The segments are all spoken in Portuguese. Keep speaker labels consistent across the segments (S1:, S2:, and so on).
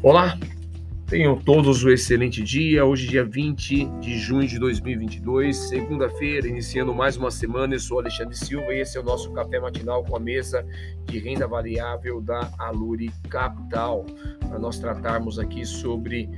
S1: Olá, tenham todos um excelente dia. Hoje, dia 20 de junho de 2022, segunda-feira, iniciando mais uma semana. Eu sou Alexandre Silva e esse é o nosso café matinal com a mesa de renda variável da Aluri Capital. Para nós tratarmos aqui sobre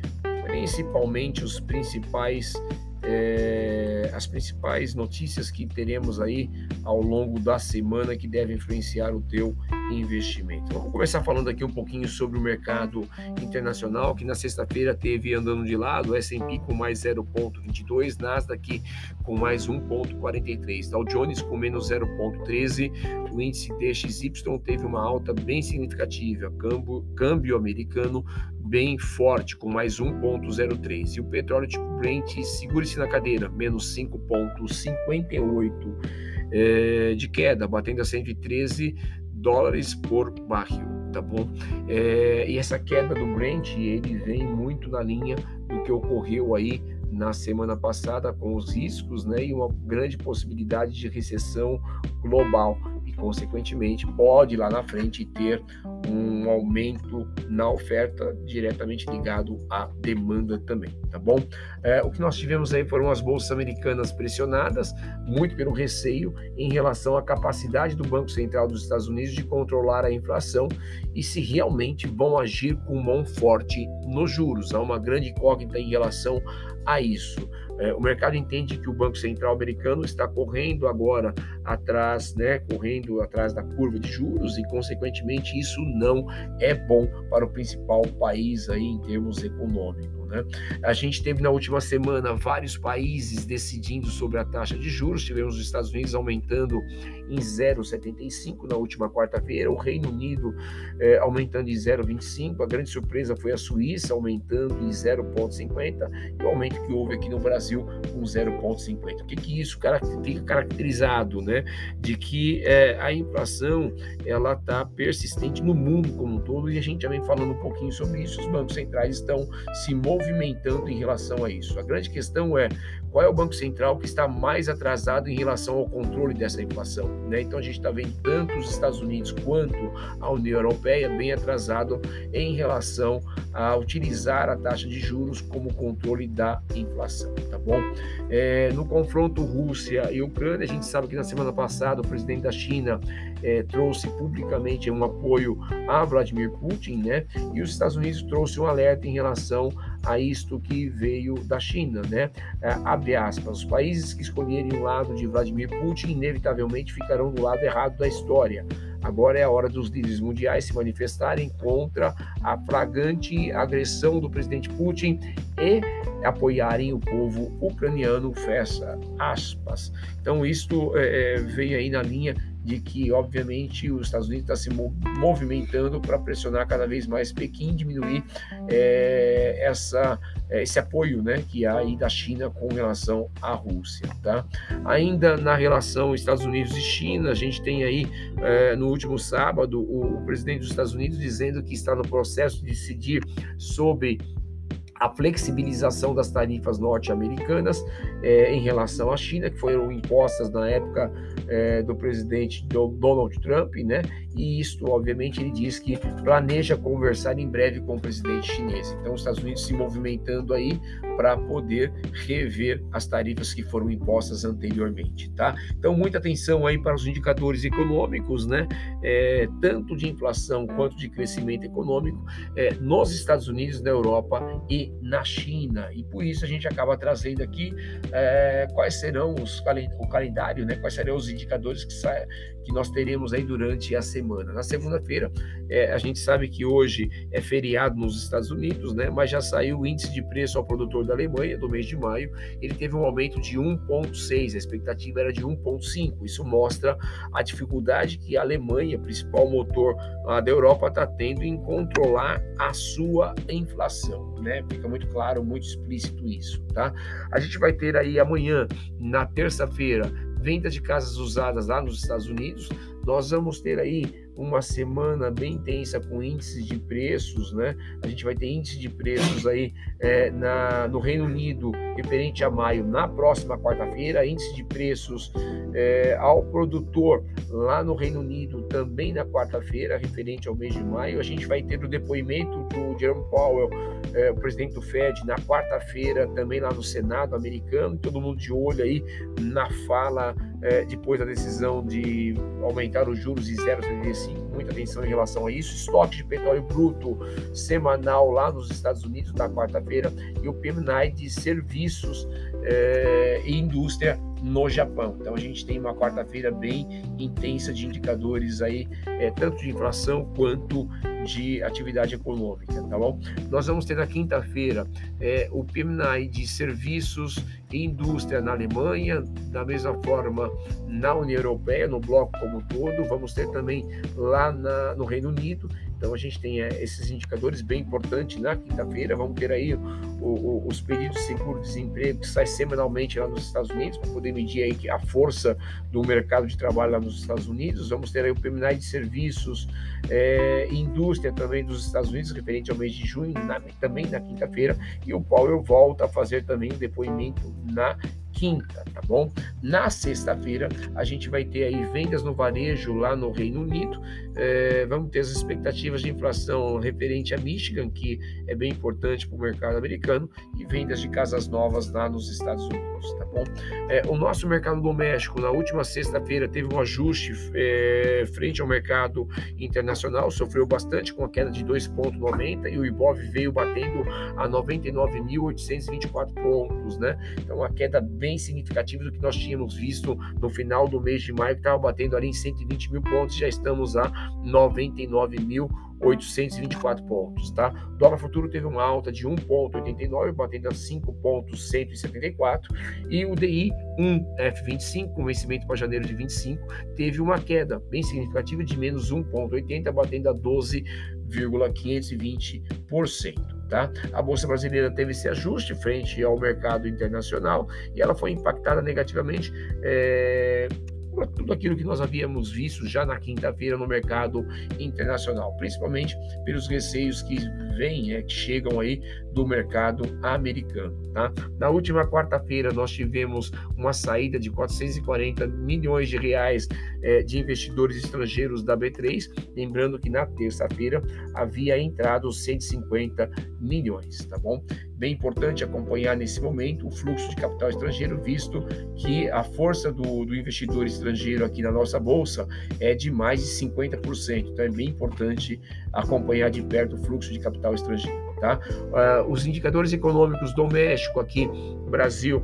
S1: principalmente os principais é, as principais notícias que teremos aí ao longo da semana que devem influenciar o teu investimento. Vamos começar falando aqui um pouquinho sobre o mercado internacional, que na sexta-feira teve andando de lado, S&P com mais 0,22, Nasdaq com mais 1,43, Dow Jones com menos 0,13, o índice DXY teve uma alta bem significativa, câmbio, câmbio americano bem forte, com mais 1,03. E o petróleo tipo Brent, segure-se na cadeira, menos 5,58 é, de queda, batendo a 113 dólares por barril, tá bom? É, e essa queda do Brent, ele vem muito na linha do que ocorreu aí na semana passada com os riscos, né, e uma grande possibilidade de recessão global consequentemente, pode lá na frente ter um aumento na oferta diretamente ligado à demanda também, tá bom? É, o que nós tivemos aí foram as bolsas americanas pressionadas, muito pelo receio em relação à capacidade do Banco Central dos Estados Unidos de controlar a inflação e se realmente vão agir com mão forte nos juros. Há uma grande incógnita em relação a isso. É, o mercado entende que o Banco Central americano está correndo agora atrás, né, correndo atrás da curva de juros e, consequentemente, isso não é bom para o principal país aí em termos econômicos. Né? A gente teve na última semana vários países decidindo sobre a taxa de juros. Tivemos os Estados Unidos aumentando em 0,75 na última quarta-feira, o Reino Unido eh, aumentando em 0,25. A grande surpresa foi a Suíça aumentando em 0,50 e o aumento que houve aqui no Brasil com 0,50. O que, que isso fica caracterizado, né? De que eh, a inflação ela está persistente no mundo como um todo e a gente já vem falando um pouquinho sobre isso. Os bancos centrais estão se movimentando em relação a isso. A grande questão é qual é o Banco Central que está mais atrasado em relação ao controle dessa inflação. Né? Então a gente está vendo tanto os Estados Unidos quanto a União Europeia bem atrasado em relação a utilizar a taxa de juros como controle da inflação, tá bom? É, no confronto Rússia e Ucrânia, a gente sabe que na semana passada o presidente da China é, trouxe publicamente um apoio a Vladimir Putin, né? E os Estados Unidos trouxe um alerta em relação a isto que veio da China, né? É, abre aspas, os países que escolherem o lado de Vladimir Putin inevitavelmente ficarão do lado errado da história. Agora é a hora dos líderes mundiais se manifestarem contra a flagrante agressão do presidente Putin e apoiarem o povo ucraniano, fecha aspas. Então, isto é, é vem aí na linha de que, obviamente, os Estados Unidos está se movimentando para pressionar cada vez mais Pequim, diminuir é, essa, é, esse apoio né, que há aí da China com relação à Rússia. Tá? Ainda na relação Estados Unidos e China, a gente tem aí, é, no último sábado, o presidente dos Estados Unidos dizendo que está no processo de decidir sobre a flexibilização das tarifas norte-americanas é, em relação à China, que foram impostas na época é, do presidente Donald Trump, né? E isto, obviamente, ele diz que planeja conversar em breve com o presidente chinês. Então, os Estados Unidos se movimentando aí para poder rever as tarifas que foram impostas anteriormente, tá? Então, muita atenção aí para os indicadores econômicos, né? É, tanto de inflação quanto de crescimento econômico nos Estados Unidos, na Europa e na China. E por isso a gente acaba trazendo aqui é, quais serão os o calendário, né? Quais serão os indicadores que, que nós teremos aí durante a semana. Na segunda-feira, é, a gente sabe que hoje é feriado nos Estados Unidos, né? Mas já saiu o índice de preço ao produtor da Alemanha do mês de maio. Ele teve um aumento de 1,6, a expectativa era de 1,5. Isso mostra a dificuldade que a Alemanha, principal motor ah, da Europa, está tendo em controlar a sua inflação, né? Fica muito claro, muito explícito isso, tá? A gente vai ter aí amanhã, na terça-feira, venda de casas usadas lá nos Estados Unidos. Nós vamos ter aí uma semana bem intensa com índices de preços, né? A gente vai ter índice de preços aí é, na, no Reino Unido referente a maio na próxima quarta-feira, índice de preços é, ao produtor Lá no Reino Unido, também na quarta-feira, referente ao mês de maio, a gente vai ter o depoimento do Jerome Powell, é, o presidente do Fed, na quarta-feira, também lá no Senado americano, todo mundo de olho aí na fala é, depois da decisão de aumentar os juros em 0,35, muita atenção em relação a isso. Estoque de petróleo bruto semanal lá nos Estados Unidos na quarta-feira e o PMI de serviços é, e indústria no Japão. Então a gente tem uma quarta-feira bem intensa de indicadores aí, é, tanto de inflação quanto de atividade econômica, tá bom? Nós vamos ter na quinta-feira é, o PMI de serviços e indústria na Alemanha, da mesma forma na União Europeia, no bloco como um todo, vamos ter também lá na, no Reino Unido então a gente tem é, esses indicadores bem importantes na quinta-feira. Vamos ter aí o, o, os pedidos de seguro-desemprego que sai semanalmente lá nos Estados Unidos para poder medir aí a força do mercado de trabalho lá nos Estados Unidos. Vamos ter aí o PMI de serviços é, indústria também dos Estados Unidos referente ao mês de junho, na, também na quinta-feira. E o Powell volta a fazer também o depoimento na quinta, tá bom? Na sexta-feira, a gente vai ter aí vendas no varejo lá no Reino Unido. É, vamos ter as expectativas de inflação referente a Michigan, que é bem importante para o mercado americano, e vendas de casas novas lá nos Estados Unidos, tá bom? É, o nosso mercado doméstico, na última sexta-feira, teve um ajuste é, frente ao mercado internacional, sofreu bastante com a queda de 2,90 e o Ibov veio batendo a 99.824 pontos, né? Então, a queda bem bem significativo do que nós tínhamos visto no final do mês de maio, que estava batendo ali em 120 mil pontos, já estamos a 99 mil 824 pontos, tá? O dólar futuro teve uma alta de 1,89, batendo a 5,174, e o DI 1F25, com vencimento para janeiro de 25, teve uma queda bem significativa de menos 1,80, batendo a 12,520%. Tá? A Bolsa Brasileira teve esse ajuste frente ao mercado internacional e ela foi impactada negativamente é, tudo aquilo que nós havíamos visto já na quinta-feira no mercado internacional, principalmente pelos receios que vêm, é, que chegam aí do mercado americano. Tá? Na última quarta-feira nós tivemos uma saída de 440 milhões de reais é, de investidores estrangeiros da B3, lembrando que na terça-feira havia entrado 150 milhões, tá bom? Bem importante acompanhar nesse momento o fluxo de capital estrangeiro, visto que a força do, do investidor estrangeiro aqui na nossa bolsa é de mais de 50%. Então é bem importante acompanhar de perto o fluxo de capital estrangeiro. Tá? Uh, os indicadores econômicos domésticos aqui Brasil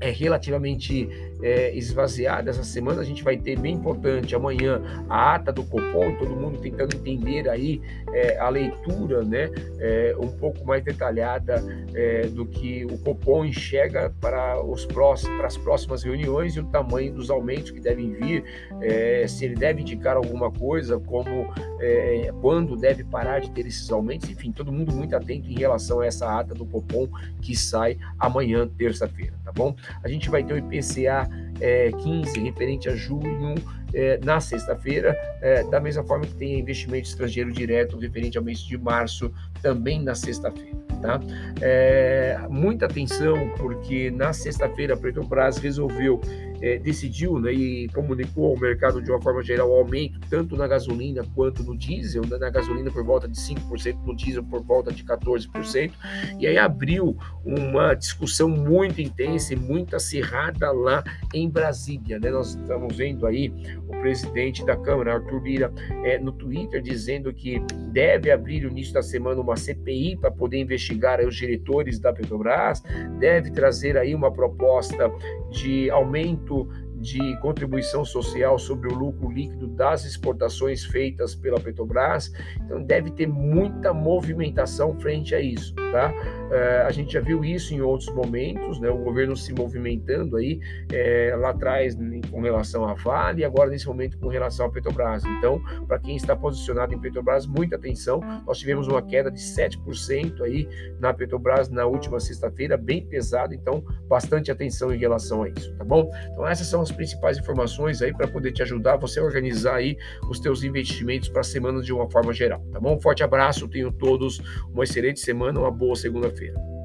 S1: é relativamente é, esvaziada essa semana. A gente vai ter bem importante amanhã a ata do Copom, todo mundo tentando entender aí é, a leitura, né, é, um pouco mais detalhada é, do que o Copom enxerga para os próximos, para as próximas reuniões e o tamanho dos aumentos que devem vir, é, se ele deve indicar alguma coisa, como é, quando deve parar de ter esses aumentos, enfim, todo mundo muito atento em relação a essa ata do Copom que sai amanhã, terça-feira, tá bom? A gente vai ter o IPCA é, 15 referente a junho é, na sexta-feira, é, da mesma forma que tem investimento estrangeiro direto referente ao mês de março, também na sexta-feira. Tá? É, muita atenção, porque na sexta-feira a Petrobras resolveu é, decidiu né, e comunicou ao mercado de uma forma geral o aumento tanto na gasolina quanto no diesel, né, na gasolina por volta de 5%, no diesel por volta de 14%, e aí abriu uma discussão muito intensa e muito acirrada lá em Brasília. Né? Nós estamos vendo aí o presidente da Câmara, Arthur Lira, é, no Twitter dizendo que deve abrir no início da semana uma CPI para poder investigar os diretores da Petrobras, deve trazer aí uma proposta de aumento muito de contribuição social sobre o lucro líquido das exportações feitas pela Petrobras. Então deve ter muita movimentação frente a isso, tá? É, a gente já viu isso em outros momentos, né? O governo se movimentando aí é, lá atrás com relação à Vale e agora nesse momento com relação à Petrobras. Então, para quem está posicionado em Petrobras, muita atenção. Nós tivemos uma queda de 7% aí na Petrobras na última sexta-feira, bem pesado. Então, bastante atenção em relação a isso, tá bom? Então essas são as principais informações aí para poder te ajudar você a organizar aí os teus investimentos para a semana de uma forma geral, tá bom? Um forte abraço, tenham todos uma excelente semana, uma boa segunda-feira.